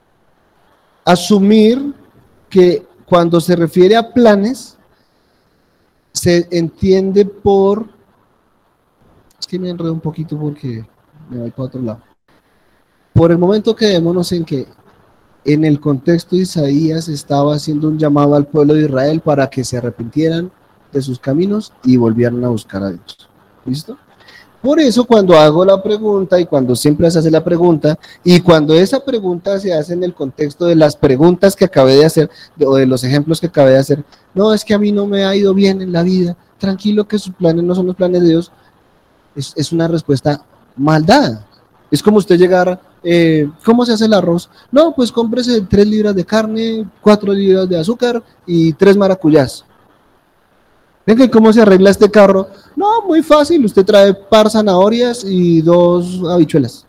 asumir que cuando se refiere a planes, se entiende por... Es que me enredo un poquito porque me voy para otro lado. Por el momento quedémonos en que en el contexto de Isaías estaba haciendo un llamado al pueblo de Israel para que se arrepintieran de sus caminos y volvieran a buscar a Dios. ¿Listo? Por eso cuando hago la pregunta y cuando siempre se hace la pregunta y cuando esa pregunta se hace en el contexto de las preguntas que acabé de hacer o de los ejemplos que acabé de hacer, no, es que a mí no me ha ido bien en la vida, tranquilo que sus planes no son los planes de Dios, es, una respuesta mal dada. Es como usted llegar, eh, ¿cómo se hace el arroz? No, pues cómprese tres libras de carne, cuatro libras de azúcar y tres maracuyás. Venga, ¿cómo se arregla este carro? No, muy fácil. Usted trae par zanahorias y dos habichuelas.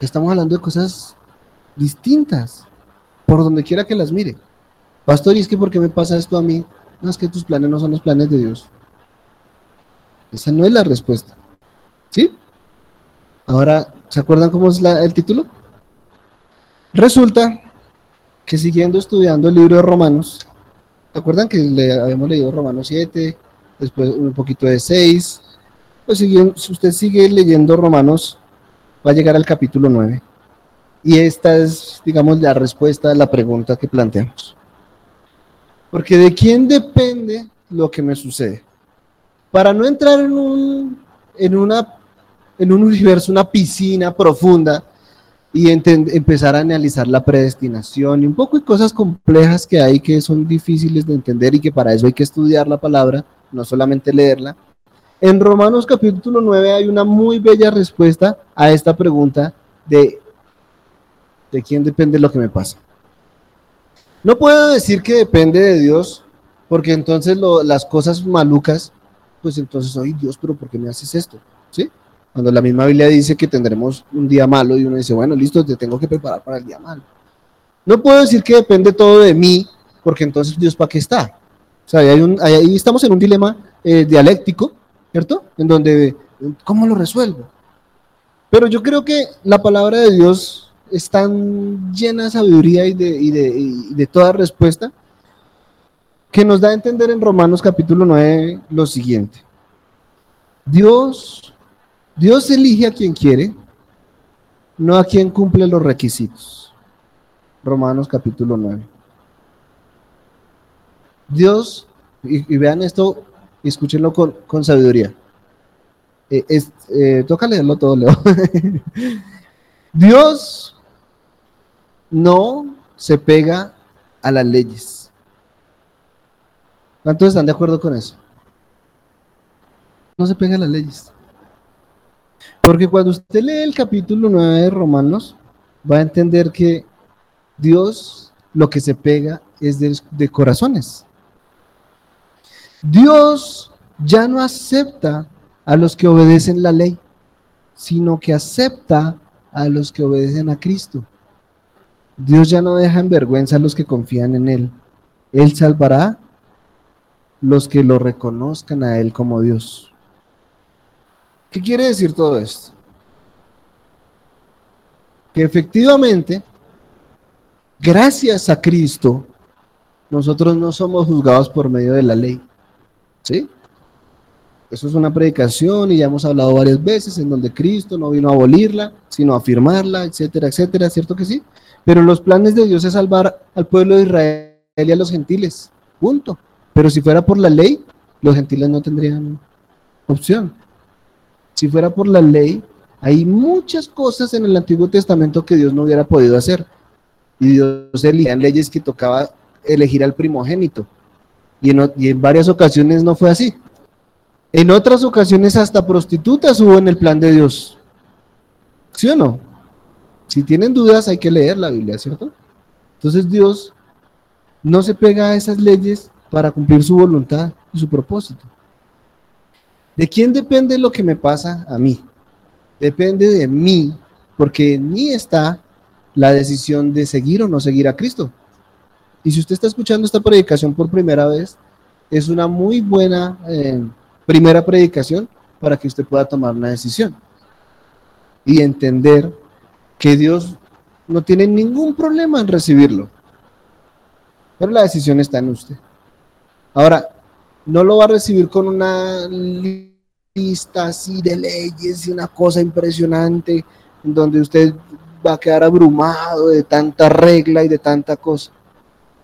Estamos hablando de cosas distintas, por donde quiera que las mire. Pastor, ¿y es que por qué me pasa esto a mí? No, es que tus planes no son los planes de Dios. Esa no es la respuesta. ¿Sí? Ahora, ¿Se acuerdan cómo es el título? Resulta que siguiendo estudiando el libro de Romanos, ¿se acuerdan que le habíamos leído Romanos 7, después un poquito de 6? Pues si usted sigue leyendo Romanos, va a llegar al capítulo 9. Y esta es, digamos, la respuesta a la pregunta que planteamos. Porque de quién depende lo que me sucede. Para no entrar en un, en una, en un universo, una piscina profunda y empezar a analizar la predestinación y un poco de cosas complejas que hay que son difíciles de entender y que para eso hay que estudiar la palabra, no solamente leerla. En Romanos capítulo 9 hay una muy bella respuesta a esta pregunta de de quién depende lo que me pasa. No puedo decir que depende de Dios, porque entonces las cosas malucas, pues entonces, oye Dios, pero ¿por qué me haces esto? Cuando la misma Biblia dice que tendremos un día malo y uno dice, bueno, listo, te tengo que preparar para el día malo. No puedo decir que depende todo de mí, porque entonces Dios para qué está. O sea, ahí, estamos en un dilema eh, dialéctico, ¿cierto? En donde, ¿cómo lo resuelvo? Pero yo creo que la palabra de Dios es tan llena de sabiduría y de, toda respuesta que nos da a entender en Romanos capítulo 9 lo siguiente. Dios, Dios elige a quien quiere, no a quien cumple los requisitos. Romanos capítulo 9. Dios, y, vean esto, y escúchenlo con, sabiduría. Eh, eh, toca leerlo todo, Leo. <laughs> Dios no se pega a las leyes. ¿Cuántos están de acuerdo con eso? No se pega a las leyes. Porque cuando usted lee el capítulo 9 de Romanos, va a entender que Dios lo que se pega es de, de corazones. Dios ya no acepta a los que obedecen la ley, sino que acepta a los que obedecen a Cristo. Dios ya no deja en vergüenza a los que confían en Él. Él salvará los que lo reconozcan a Él como Dios. ¿Qué quiere decir todo esto? Que efectivamente, gracias a Cristo, nosotros no somos juzgados por medio de la ley. ¿Sí? Eso es una predicación y ya hemos hablado varias veces en donde Cristo no vino a abolirla, sino a afirmarla, etcétera, etcétera, ¿cierto que sí? Pero los planes de Dios es salvar al pueblo de Israel y a los gentiles. Punto. Pero si fuera por la ley, los gentiles no tendrían opción. Si fuera por la ley, hay muchas cosas en el Antiguo Testamento que Dios no hubiera podido hacer. Y Dios elegía leyes que tocaba elegir al primogénito. Y en, y en varias ocasiones no fue así. En otras ocasiones hasta prostitutas hubo en el plan de Dios. ¿Sí o no? Si tienen dudas, hay que leer la Biblia, ¿cierto? Entonces Dios no se pega a esas leyes para cumplir su voluntad y su propósito. ¿De quién depende lo que me pasa a mí? Depende de mí, porque en mí está la decisión de seguir o no seguir a Cristo. Y si usted está escuchando esta predicación por primera vez, es una muy buena eh, primera predicación para que usted pueda tomar una decisión y entender que Dios no tiene ningún problema en recibirlo. Pero la decisión está en usted. Ahora, no lo va a recibir con una lista así de leyes y una cosa impresionante, donde usted va a quedar abrumado de tanta regla y de tanta cosa.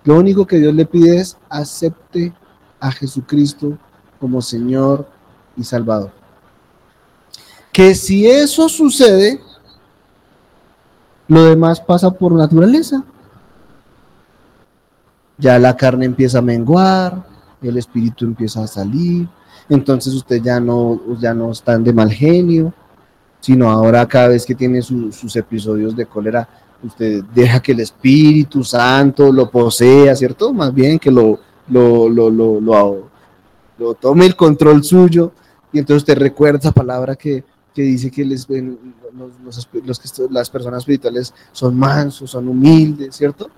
Lo único que Dios le pide es acepte a Jesucristo como Señor y Salvador. Que si eso sucede, lo demás pasa por naturaleza. Ya la carne empieza a menguar, el espíritu empieza a salir, entonces usted ya no, ya no está de mal genio, sino ahora cada vez que tiene sus episodios de cólera, usted deja que el Espíritu Santo lo posea, ¿cierto? Más bien que lo, lo, lo, lo, lo tome el control suyo y entonces usted recuerda esa palabra que que dice que les, los, los, las personas espirituales son mansos, son humildes, ¿cierto?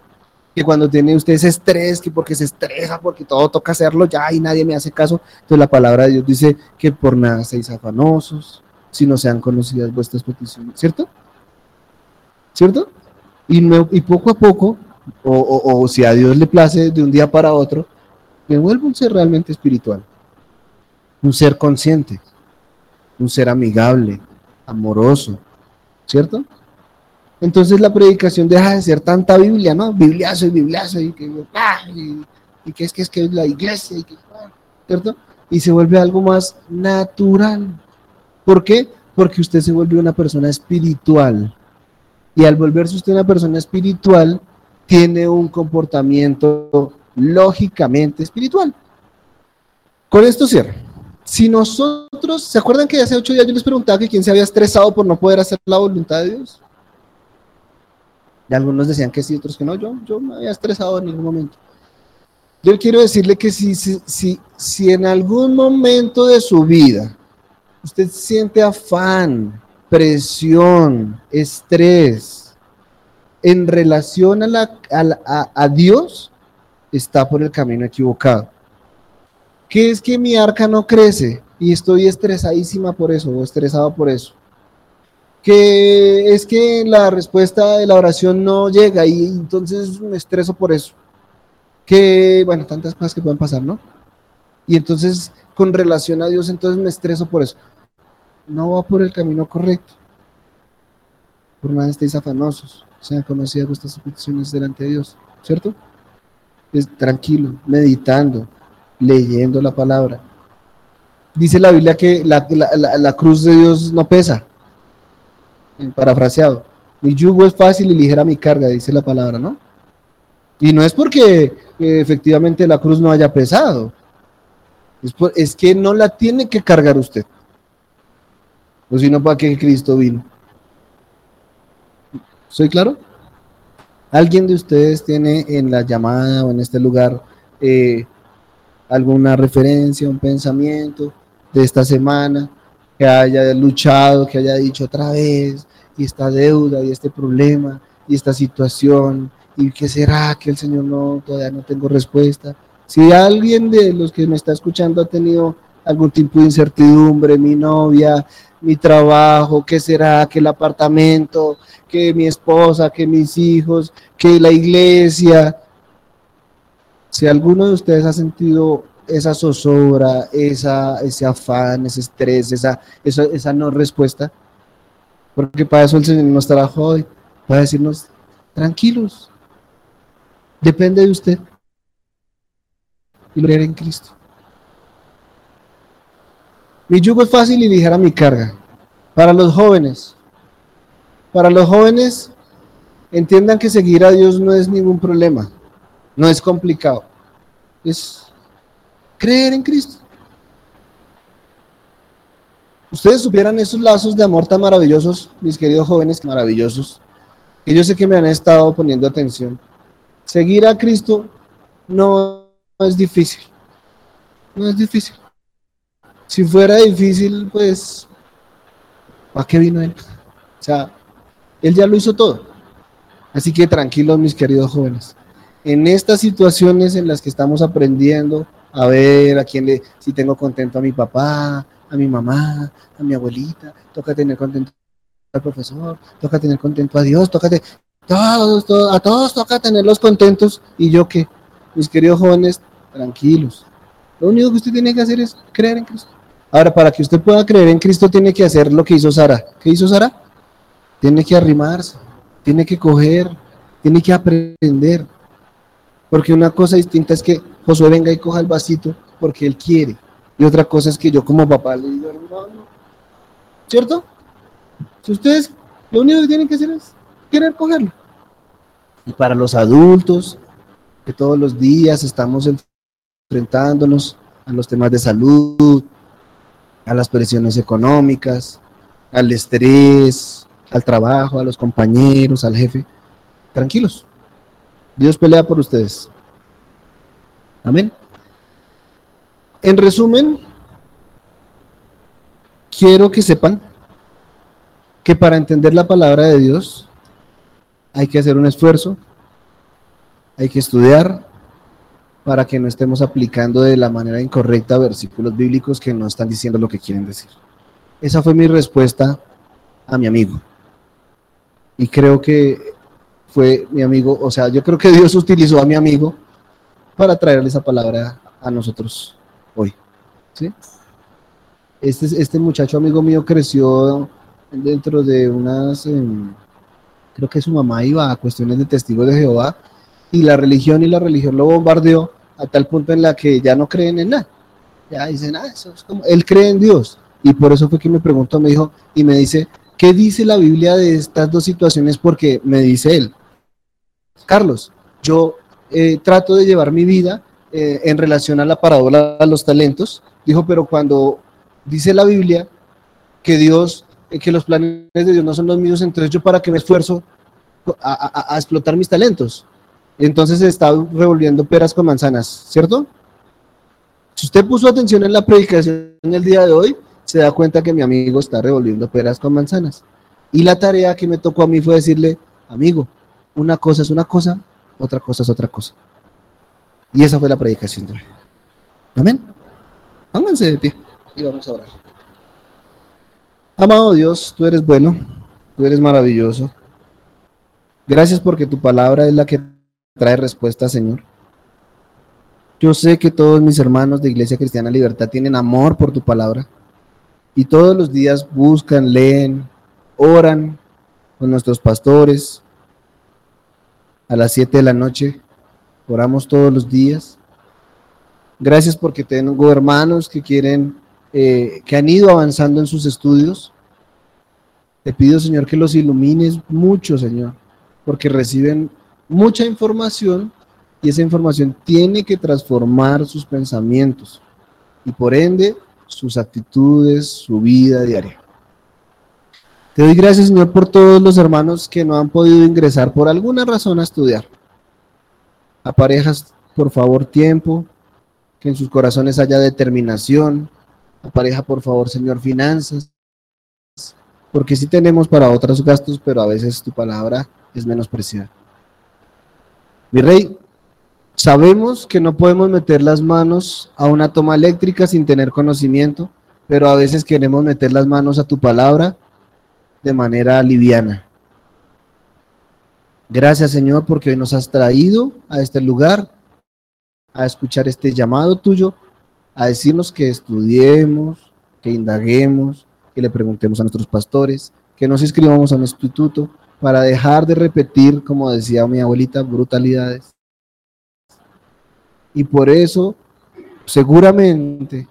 Que cuando tiene usted ese estrés, que porque se estresa, porque todo toca hacerlo ya y nadie me hace caso, entonces la palabra de Dios dice que por nada seis afanosos, si no sean conocidas vuestras peticiones, ¿cierto? ¿cierto? Y, poco a poco, o, si a Dios le place de un día para otro, me vuelvo un ser realmente espiritual, un ser consciente, un ser amigable, amoroso, ¿cierto? Entonces la predicación deja de ser tanta Biblia, ¿no? Bibliazo y bibliazo y que, ah, y, que es que es que es la iglesia, y que, ah, ¿cierto? Y se vuelve algo más natural. ¿Por qué? Porque usted se vuelve una persona espiritual. Y al volverse usted una persona espiritual, tiene un comportamiento lógicamente espiritual. Con esto cierro. Si nosotros, ¿se acuerdan que hace ocho días yo les preguntaba que quién se había estresado por no poder hacer la voluntad de Dios? Y algunos decían que sí, otros que no. Yo, yo me había estresado en ningún momento. Yo quiero decirle que si, si, si en algún momento de su vida usted siente afán, presión, estrés en relación a, la, a Dios, está por el camino equivocado. ¿Qué es que mi arca no crece y estoy estresadísima por eso o estresado por eso? Que es que la respuesta de la oración no llega y entonces me estreso por eso. Que, bueno, tantas cosas que pueden pasar, ¿no? Y entonces, con relación a Dios, entonces me estreso por eso no va por el camino correcto. Por nada estéis afanosos, sean conocidas vuestras peticiones delante de Dios, ¿cierto? Es tranquilo, meditando, leyendo la palabra. Dice la Biblia que la, cruz de Dios no pesa, parafraseado. Mi yugo es fácil y ligera mi carga, dice la palabra, ¿no? Y no es porque eh, efectivamente la cruz no haya pesado, es que no la tiene que cargar usted o si no, ¿para qué Cristo vino? ¿Soy claro? ¿Alguien de ustedes tiene en la llamada o en este lugar eh, alguna referencia, un pensamiento de esta semana que haya luchado, que haya dicho otra vez, y esta deuda, y este problema, y esta situación, y qué será que el Señor no, todavía no tengo respuesta? Si alguien de los que me está escuchando ha tenido algún tipo de incertidumbre, mi novia, mi trabajo, qué será, que el apartamento, que mi esposa, que mis hijos, que la iglesia. Si alguno de ustedes ha sentido esa zozobra, esa, ese afán, ese estrés, esa, esa, esa no respuesta, porque para eso el Señor nos trajo hoy, para decirnos, tranquilos, depende de usted y creer en Cristo. Mi yugo es fácil y ligera mi carga. Para los jóvenes, para los jóvenes, entiendan que seguir a Dios no es ningún problema, no es complicado, es creer en Cristo. Ustedes supieran esos lazos de amor tan maravillosos, mis queridos jóvenes maravillosos, que yo sé que me han estado poniendo atención. Seguir a Cristo no es difícil, no es difícil. Si fuera difícil, pues, ¿para qué vino él? O sea, él ya lo hizo todo. Así que tranquilos, mis queridos jóvenes. En estas situaciones en las que estamos aprendiendo a ver a quién le, si tengo contento a mi papá, a mi mamá, a mi abuelita, toca tener contento al profesor, toca tener contento a Dios, toca todos, todos, a todos toca tenerlos contentos. Y yo que, mis queridos jóvenes, tranquilos. Lo único que usted tiene que hacer es creer en Cristo. Ahora, para que usted pueda creer en Cristo, tiene que hacer lo que hizo Sara. ¿Qué hizo Sara? Tiene que arrimarse, tiene que coger, tiene que aprender. Porque una cosa distinta es que Josué venga y coja el vasito porque él quiere. Y otra cosa es que yo como papá le digo, hermano, ¿cierto? Si ustedes lo único que tienen que hacer es querer cogerlo. Y para los adultos, que todos los días estamos enfrentándonos a los temas de salud, a las presiones económicas, al estrés, al trabajo, a los compañeros, al jefe. Tranquilos. Dios pelea por ustedes. Amén. En resumen, quiero que sepan que para entender la palabra de Dios hay que hacer un esfuerzo, hay que estudiar, para que no estemos aplicando de la manera incorrecta versículos bíblicos que no están diciendo lo que quieren decir. Esa fue mi respuesta a mi amigo. Y creo que fue mi amigo, o sea, yo creo que Dios utilizó a mi amigo para traerle esa palabra a nosotros hoy. ¿sí? Este, este muchacho amigo mío creció dentro de unas, em, creo que su mamá iba a cuestiones de testigos de Jehová y la religión y la religión lo bombardeó a tal punto en la que ya no creen en nada. Ya dicen, ah, eso es como, él cree en Dios. Y por eso fue que me preguntó, me dijo, y me dice, ¿qué dice la Biblia de estas dos situaciones? Porque me dice él, Carlos, yo eh, trato de llevar mi vida eh, en relación a la parábola de los talentos. Dijo, pero cuando dice la Biblia que Dios, eh, que los planes de Dios no son los míos, entonces yo para qué me esfuerzo a, explotar mis talentos. Entonces se está revolviendo peras con manzanas, ¿cierto? Si usted puso atención en la predicación el día de hoy, se da cuenta que mi amigo está revolviendo peras con manzanas. Y la tarea que me tocó a mí fue decirle, amigo, una cosa es una cosa, otra cosa es otra cosa. Y esa fue la predicación de hoy. Amén. Pónganse de pie y vamos a orar. Amado Dios, tú eres bueno, tú eres maravilloso. Gracias porque tu palabra es la que trae respuesta, Señor. Yo sé que todos mis hermanos de Iglesia Cristiana Libertad tienen amor por tu palabra y todos los días buscan, leen, oran con nuestros pastores. A las 7 de la noche oramos todos los días. Gracias porque tengo hermanos que quieren, eh, que han ido avanzando en sus estudios. Te pido, Señor, que los ilumines mucho, Señor, porque reciben mucha información y esa información tiene que transformar sus pensamientos y por ende sus actitudes, su vida diaria. Te doy gracias, Señor, por todos los hermanos que no han podido ingresar por alguna razón a estudiar. A parejas, por favor, tiempo, que en sus corazones haya determinación. A por favor, Señor, finanzas. Porque sí tenemos para otros gastos, pero a veces tu palabra es menospreciada. Mi rey, sabemos que no podemos meter las manos a una toma eléctrica sin tener conocimiento, pero a veces queremos meter las manos a tu palabra de manera liviana. Gracias Señor porque hoy nos has traído a este lugar a escuchar este llamado tuyo, a decirnos que estudiemos, que indaguemos, que le preguntemos a nuestros pastores, que nos inscribamos a un instituto, para dejar de repetir, como decía mi abuelita, brutalidades. Y por eso seguramente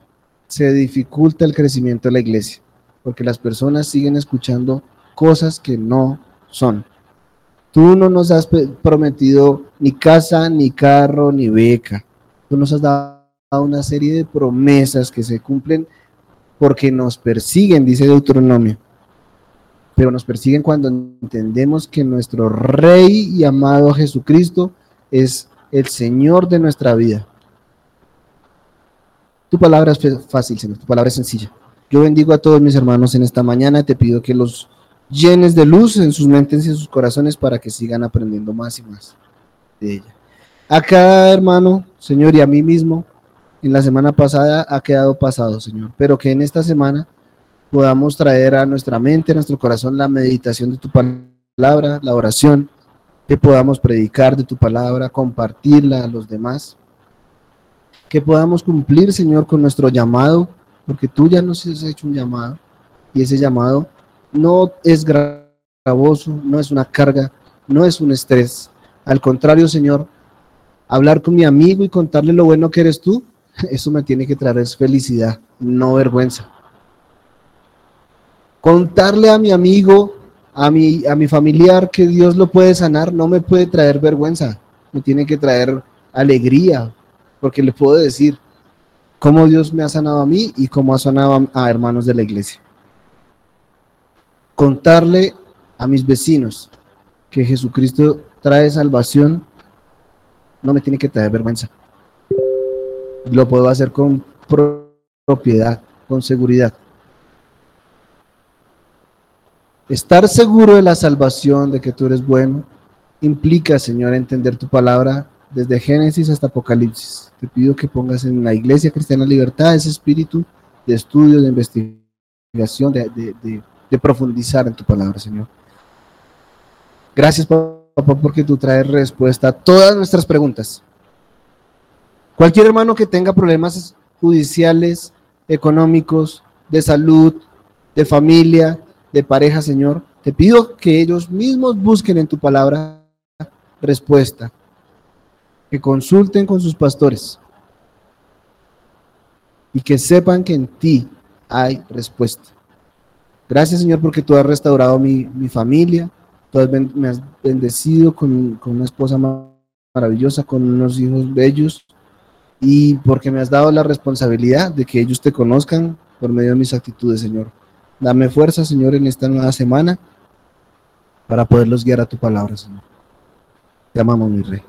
se dificulta el crecimiento de la iglesia, porque las personas siguen escuchando cosas que no son. Tú no nos has prometido ni casa, ni carro, ni beca. Tú nos has dado una serie de promesas que se cumplen porque nos persiguen, dice Deuteronomio pero nos persiguen cuando entendemos que nuestro Rey y amado Jesucristo es el Señor de nuestra vida. Tu palabra es fácil, Señor, tu palabra es sencilla. Yo bendigo a todos mis hermanos en esta mañana te pido que los llenes de luz en sus mentes y en sus corazones para que sigan aprendiendo más y más de ella. A cada hermano, Señor, y a mí mismo, en la semana pasada ha quedado pasado, Señor, pero que en esta semana podamos traer a nuestra mente, a nuestro corazón la meditación de tu palabra, la oración, que podamos predicar de tu palabra, compartirla a los demás, que podamos cumplir, Señor, con nuestro llamado, porque tú ya nos has hecho un llamado y ese llamado no es gravoso, no es una carga, no es un estrés. Al contrario, Señor, hablar con mi amigo y contarle lo bueno que eres tú, <laughs> eso me tiene que traer felicidad, no vergüenza contarle a mi amigo, a mi, a mi familiar que Dios lo puede sanar, no me puede traer vergüenza, me tiene que traer alegría, porque le puedo decir cómo Dios me ha sanado a mí y cómo ha sanado a, hermanos de la iglesia. Contarle a mis vecinos que Jesucristo trae salvación, no me tiene que traer vergüenza. Lo puedo hacer con propiedad, con seguridad. Estar seguro de la salvación, de que tú eres bueno, implica, Señor, entender tu palabra desde Génesis hasta Apocalipsis. Te pido que pongas en la Iglesia Cristiana Libertad ese espíritu de estudio, de investigación, de, profundizar en tu palabra, Señor. Gracias, papá, porque tú traes respuesta a todas nuestras preguntas. Cualquier hermano que tenga problemas judiciales, económicos, de salud, de familia, de pareja, Señor, te pido que ellos mismos busquen en tu palabra respuesta, que consulten con sus pastores y que sepan que en ti hay respuesta. Gracias Señor porque tú has restaurado mi, familia, tú me has bendecido con, con una esposa maravillosa, con unos hijos bellos y porque me has dado la responsabilidad de que ellos te conozcan por medio de mis actitudes, Señor. Dame fuerza, Señor, en esta nueva semana para poderlos guiar a tu palabra, Señor. Te amamos, mi Rey.